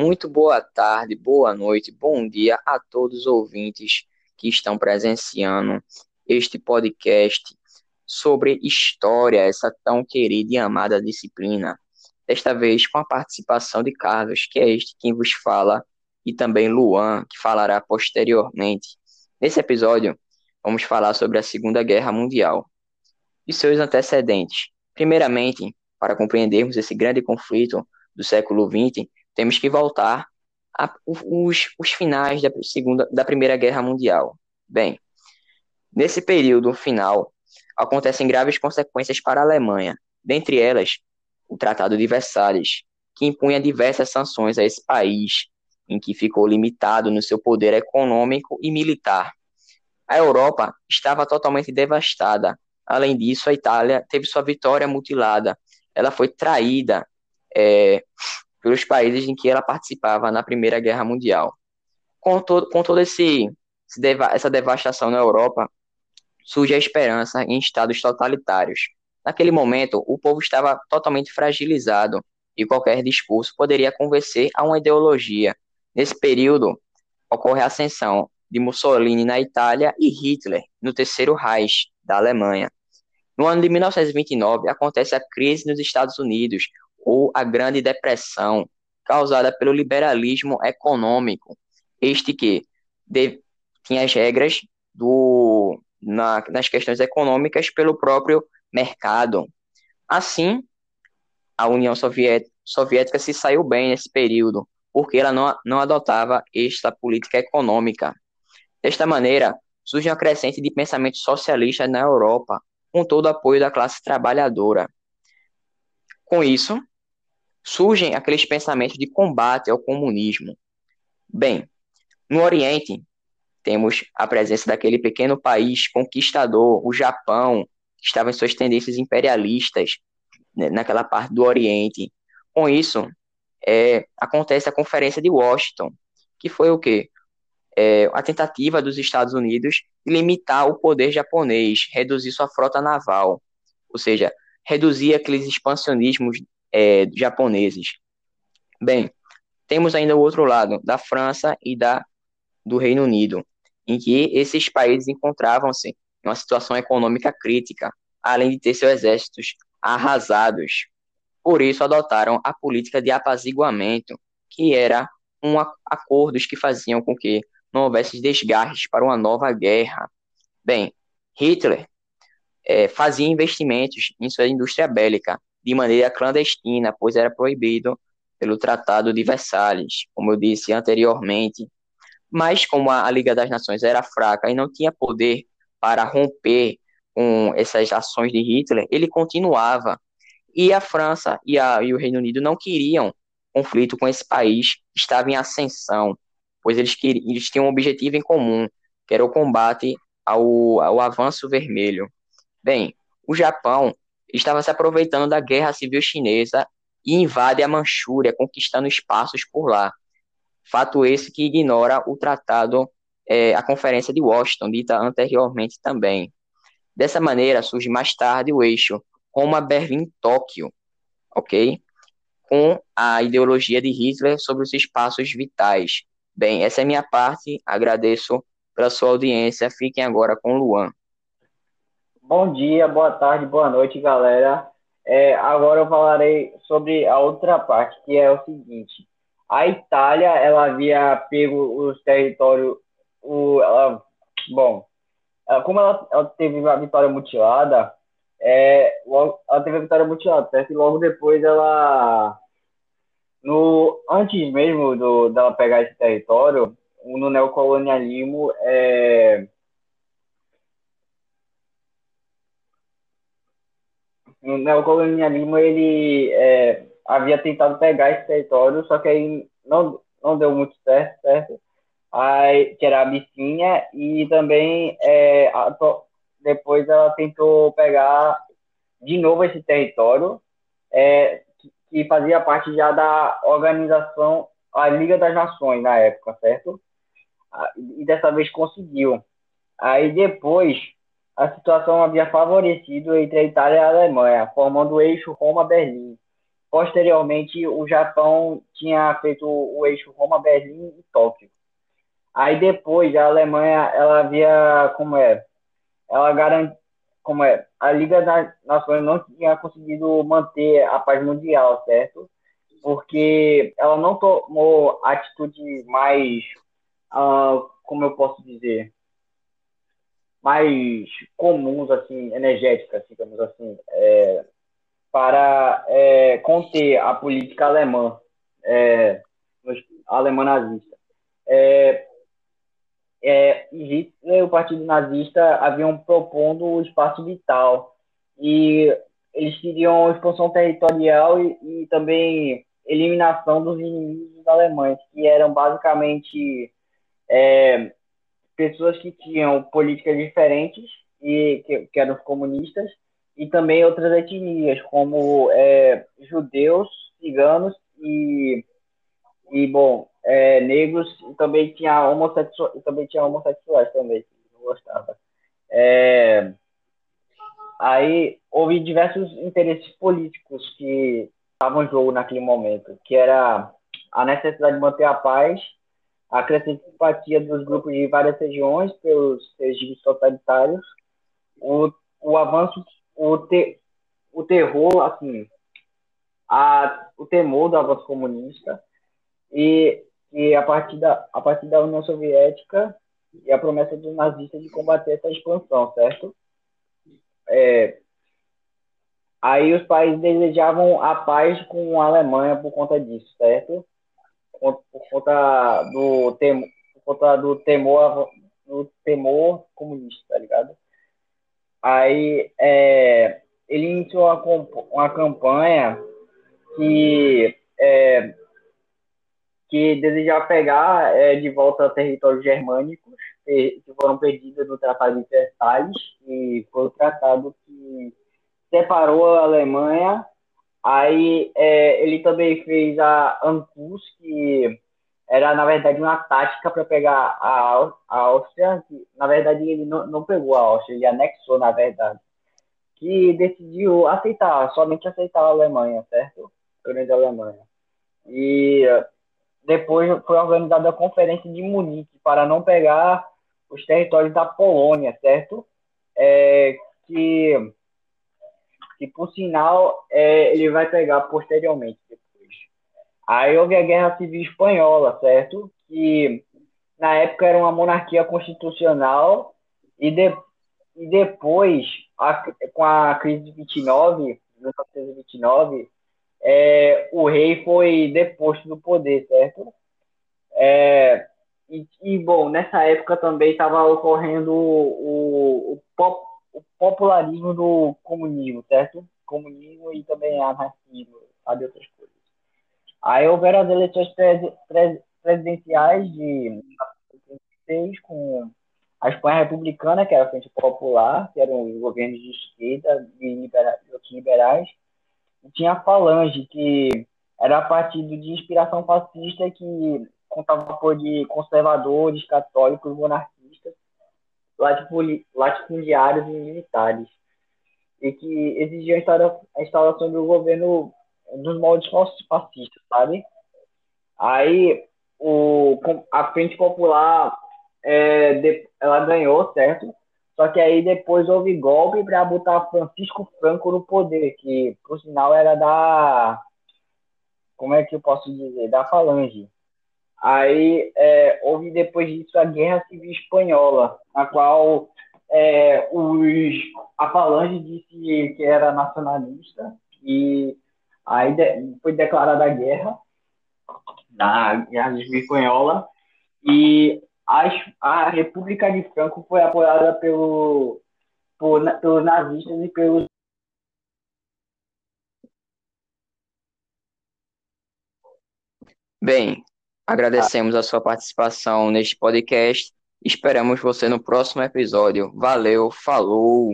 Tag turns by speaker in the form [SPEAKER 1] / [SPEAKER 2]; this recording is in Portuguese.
[SPEAKER 1] Muito boa tarde, boa noite, bom dia a todos os ouvintes que estão presenciando este podcast sobre história, essa tão querida e amada disciplina. Desta vez com a participação de Carlos, que é este quem vos fala, e também Luan, que falará posteriormente. Nesse episódio, vamos falar sobre a Segunda Guerra Mundial e seus antecedentes. Primeiramente, para compreendermos esse grande conflito do século XX, temos que voltar aos os finais da, segunda, da Primeira Guerra Mundial. Bem, nesse período final, acontecem graves consequências para a Alemanha, dentre elas o Tratado de Versalhes, que impunha diversas sanções a esse país, em que ficou limitado no seu poder econômico e militar. A Europa estava totalmente devastada. Além disso, a Itália teve sua vitória mutilada. Ela foi traída é, pelos países em que ela participava na Primeira Guerra Mundial. Com, todo, com esse, essa devastação na Europa, surge a esperança em estados totalitários. Naquele momento, o povo estava totalmente fragilizado e qualquer discurso poderia convencer a uma ideologia. Nesse período, ocorre a ascensão de Mussolini na Itália e Hitler no Terceiro Reich da Alemanha. No ano de 1929, acontece a crise nos Estados Unidos, ou a Grande Depressão, causada pelo liberalismo econômico, este que de, tinha as regras do, na, nas questões econômicas pelo próprio mercado. Assim, a União Soviética, Soviética se saiu bem nesse período, porque ela não, não adotava esta política econômica. Desta maneira, surge uma crescente de pensamento socialista na Europa, com todo o apoio da classe trabalhadora. Com isso, surgem aqueles pensamentos de combate ao comunismo. Bem, no Oriente, temos a presença daquele pequeno país conquistador, o Japão, que estava em suas tendências imperialistas né, naquela parte do Oriente. Com isso, é, acontece a Conferência de Washington, que foi o quê? É, a tentativa dos Estados Unidos de limitar o poder japonês, reduzir sua frota naval, ou seja, reduzir aqueles expansionismos é, japoneses. Bem, temos ainda o outro lado, da França e da, do Reino Unido, em que esses países encontravam-se em uma situação econômica crítica, além de ter seus exércitos arrasados. Por isso, adotaram a política de apaziguamento, que era um acordos que faziam com que não houvesse desgastes para uma nova guerra. Bem, Hitler é, fazia investimentos em sua indústria bélica, de maneira clandestina, pois era proibido pelo Tratado de Versalhes, como eu disse anteriormente. Mas como a Liga das Nações era fraca e não tinha poder para romper com essas ações de Hitler, ele continuava. E a França e, a, e o Reino Unido não queriam conflito com esse país que estava em ascensão, pois eles, queriam, eles tinham um objetivo em comum, que era o combate ao, ao avanço vermelho. Bem, o Japão estava se aproveitando da guerra civil chinesa e invade a Manchúria, conquistando espaços por lá. Fato esse que ignora o tratado, é, a Conferência de Washington, dita anteriormente também. Dessa maneira, surge mais tarde o eixo Roma-Berlim-Tóquio, ok? Com a ideologia de Hitler sobre os espaços vitais. Bem, essa é minha parte, agradeço pela sua audiência, fiquem agora com Luan.
[SPEAKER 2] Bom dia, boa tarde, boa noite, galera. É, agora eu falarei sobre a outra parte, que é o seguinte: a Itália, ela havia pego os territórios, o, ela, bom, ela, como ela, ela, teve a vitória mutilada, é, logo, ela teve a vitória mutilada, certo? E logo depois ela, no antes mesmo do dela pegar esse território, no neocolonialismo, é o colonialismo ele é, havia tentado pegar esse território, só que aí não, não deu muito certo, certo? Aí, que era a Abissínia, e também é, a, depois ela tentou pegar de novo esse território, é, que, que fazia parte já da organização, a Liga das Nações na época, certo? E dessa vez conseguiu. Aí depois a situação havia favorecido entre a Itália e a Alemanha, formando o eixo Roma-Berlim. posteriormente o Japão tinha feito o eixo Roma-Berlim e Tóquio. Aí depois a Alemanha, ela havia, como é, ela garante, como é, a Liga das Nações não tinha conseguido manter a paz mundial, certo? Porque ela não tomou atitude mais, uh, como eu posso dizer, mais comuns, assim, energéticas, digamos assim, é, para é, conter a política alemã, é, alemã nazista. É, é, Hitler o Partido Nazista haviam propondo o espaço vital e eles queriam expansão territorial e, e também eliminação dos inimigos alemães, que eram basicamente é, pessoas que tinham políticas diferentes e que, que, eram comunistas e também outras etnias como é, judeus, ciganos e e bom é, negros e também tinha homossexuais também tinha homossexuais também não gostava. É, aí houve diversos interesses políticos que estavam em jogo naquele momento que era a necessidade de manter a paz a crescente simpatia dos grupos de várias regiões pelos regimes totalitários o, o avanço o, te, o terror assim a, o temor do avanço comunista e, e a, partir da, a partir da União Soviética e a promessa dos nazistas de combater essa expansão, certo? É, aí os países desejavam a paz com a Alemanha por conta disso, certo? Por, por conta do temor, por conta do temor, do temor comunista, tá ligado? Aí é, ele iniciou uma, uma campanha que é, que desejava pegar é, de volta territórios germânicos que foram perdidos no Tratado de Versalhes, que foi o tratado que separou a Alemanha. Aí é, ele também fez a ANCUS, que era, na verdade, uma tática para pegar a, a Áustria. Que, na verdade, ele não, não pegou a Áustria, ele anexou, na verdade. Que decidiu aceitar, somente aceitar a Alemanha, certo? A grande Alemanha. E depois foi organizada a Conferência de Munique para não pegar os territórios da Polônia, certo? É, que, que, por sinal, é, ele vai pegar posteriormente depois. Aí houve a Guerra Civil Espanhola, certo? Que na época era uma monarquia constitucional e, de, e depois, a, com a crise de 29, 1929, é, o rei foi deposto do poder, certo? É, e, e, bom, nessa época também estava ocorrendo o, o, pop, o, popularismo do comunismo, certo? Comunismo e também anarquismo, sabe outras coisas. Aí houveram as eleições pres, pres, presidenciais de 1936 com a Espanha republicana, que era a Frente Popular, que eram os governos de esquerda e, e outros liberais, tinha a Falange, que era partido de inspiração fascista que contava com de conservadores, católicos, monarquistas, latifundiários e militares, e que exigiam a instalação do governo dos moldes fascistas, sabe? Aí o, a Frente Popular é, ela ganhou, certo? Só que aí depois houve golpe para botar Francisco Franco no poder, que por sinal era da. Como é que eu posso dizer? Da Falange. Aí é, houve depois disso a Guerra Civil Espanhola, na qual é, os, a Falange disse que era nacionalista e aí de, foi declarada a guerra da Guerra Civil Espanhola. E a, a República de Franco foi apoiada pelo, por, pelos nazistas e pelos
[SPEAKER 1] Bem, agradecemos a sua participação neste podcast. Esperamos você no próximo episódio. Valeu, falou!